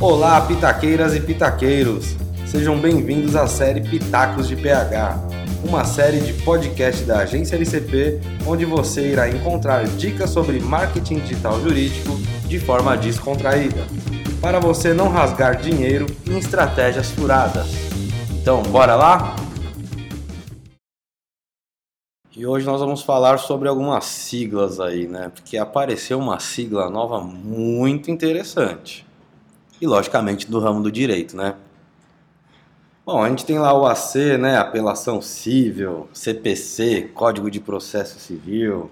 Olá, pitaqueiras e pitaqueiros! Sejam bem-vindos à série Pitacos de PH, uma série de podcast da agência LCP, onde você irá encontrar dicas sobre marketing digital jurídico de forma descontraída, para você não rasgar dinheiro em estratégias furadas. Então, bora lá? E hoje nós vamos falar sobre algumas siglas aí, né? Porque apareceu uma sigla nova muito interessante e, logicamente, do ramo do direito, né? Bom, a gente tem lá o AC, né, apelação civil, CPC, Código de Processo Civil,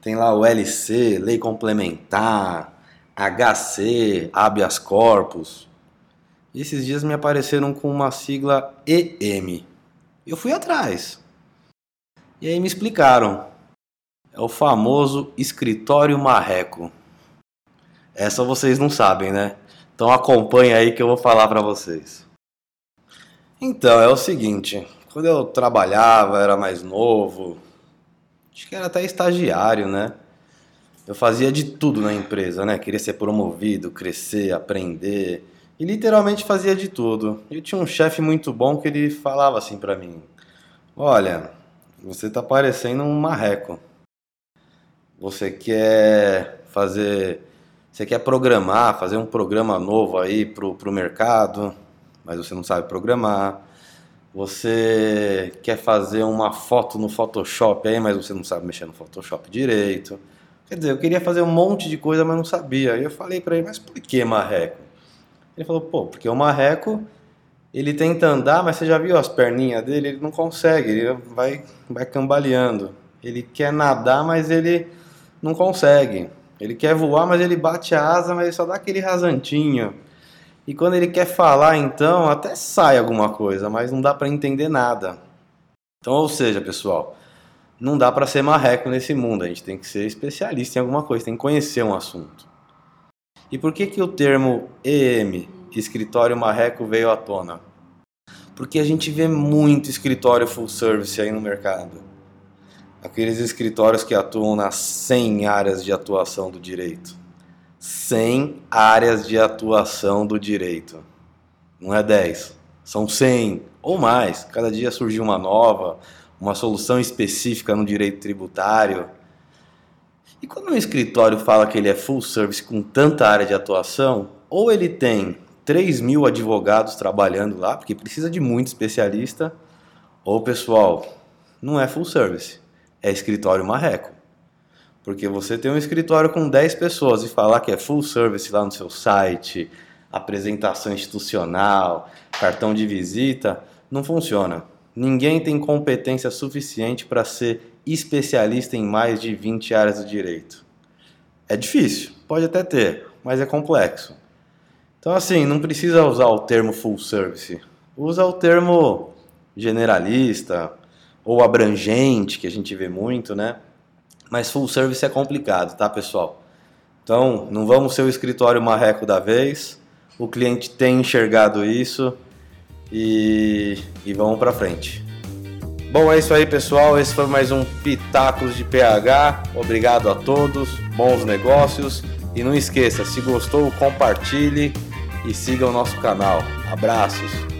tem lá o LC, lei complementar, HC, habeas corpus. E esses dias me apareceram com uma sigla EM. Eu fui atrás. E aí me explicaram. É o famoso escritório marreco. Essa vocês não sabem, né? Então acompanha aí que eu vou falar para vocês. Então, é o seguinte, quando eu trabalhava, era mais novo, acho que era até estagiário, né? Eu fazia de tudo na empresa, né? Queria ser promovido, crescer, aprender, e literalmente fazia de tudo. Eu tinha um chefe muito bom que ele falava assim para mim: "Olha, você tá parecendo um marreco. Você quer fazer você quer programar, fazer um programa novo aí pro, pro mercado, mas você não sabe programar. Você quer fazer uma foto no Photoshop aí, mas você não sabe mexer no Photoshop direito. Quer dizer, eu queria fazer um monte de coisa, mas não sabia. Aí eu falei para ele, mas por que marreco? Ele falou, pô, porque o marreco, ele tenta andar, mas você já viu as perninhas dele? Ele não consegue, ele vai, vai cambaleando. Ele quer nadar, mas ele não consegue. Ele quer voar, mas ele bate a asa, mas ele só dá aquele rasantinho. E quando ele quer falar, então, até sai alguma coisa, mas não dá para entender nada. Então, ou seja, pessoal, não dá para ser marreco nesse mundo. A gente tem que ser especialista em alguma coisa, tem que conhecer um assunto. E por que que o termo EM, escritório marreco, veio à tona? Porque a gente vê muito escritório full service aí no mercado aqueles escritórios que atuam nas 100 áreas de atuação do direito. 100 áreas de atuação do direito. Não é 10, são 100 ou mais. Cada dia surgiu uma nova, uma solução específica no direito tributário. E quando um escritório fala que ele é full service com tanta área de atuação, ou ele tem 3 mil advogados trabalhando lá, porque precisa de muito especialista, ou pessoal, não é full service é escritório marreco. Porque você tem um escritório com 10 pessoas e falar que é full service lá no seu site, apresentação institucional, cartão de visita, não funciona. Ninguém tem competência suficiente para ser especialista em mais de 20 áreas do direito. É difícil, pode até ter, mas é complexo. Então, assim, não precisa usar o termo full service. Usa o termo generalista, ou abrangente, que a gente vê muito, né? Mas full service é complicado, tá, pessoal? Então, não vamos ser o escritório marreco da vez. O cliente tem enxergado isso e, e vamos para frente. Bom, é isso aí, pessoal. Esse foi mais um Pitacos de PH. Obrigado a todos, bons negócios. E não esqueça, se gostou, compartilhe e siga o nosso canal. Abraços!